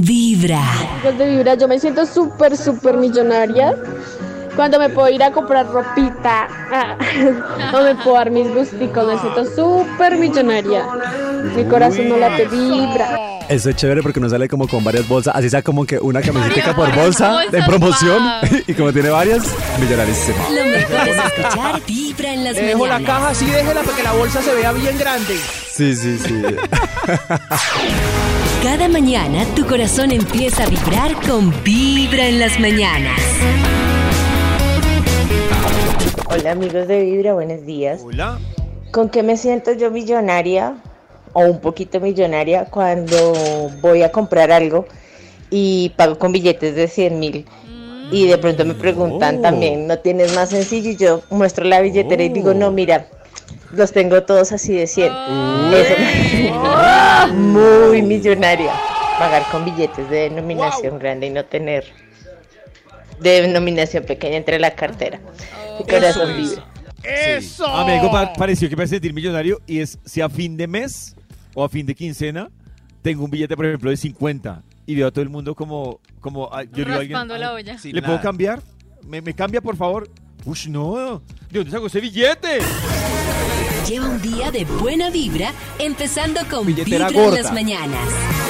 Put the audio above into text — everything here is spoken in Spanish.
Vibra. De Vibra, yo me siento súper, súper millonaria cuando me puedo ir a comprar ropita ah, o me puedo dar mis gusticos. Me siento súper millonaria. Mi corazón no late vibra. Eso es chévere porque uno sale como con varias bolsas, así sea como que una camiseta por bolsa en promoción y como tiene varias, millonarísima. Lo mejor es escuchar Vibra en las Le dejo la caja así, déjela para que la bolsa se vea bien grande. Sí, sí, sí. Cada mañana tu corazón empieza a vibrar con Vibra en las mañanas. Hola amigos de Vibra, buenos días. Hola. ¿Con qué me siento yo millonaria o un poquito millonaria cuando voy a comprar algo y pago con billetes de 100 mil? Y de pronto me preguntan Oh. también, ¿no tienes más sencillo? Y yo muestro la billetera y digo, Oh. no, mira, los tengo todos así de 100. Eso me muy millonaria. Pagar con billetes de denominación grande y no tener de denominación pequeña entre la cartera. Mi corazón. ¡Eso! A mí algo pa- pareció que me hace sentir millonario y es si a fin de mes o a fin de quincena tengo un billete, por ejemplo, de 50 y veo a todo el mundo como, como ah, yo digo a alguien, la olla. ¿le puedo cambiar? ¿Me, me cambia, por favor? Ush, no. ¿De dónde saco ese billete? Día de buena vibra, empezando con Billetera Vibra en las mañanas.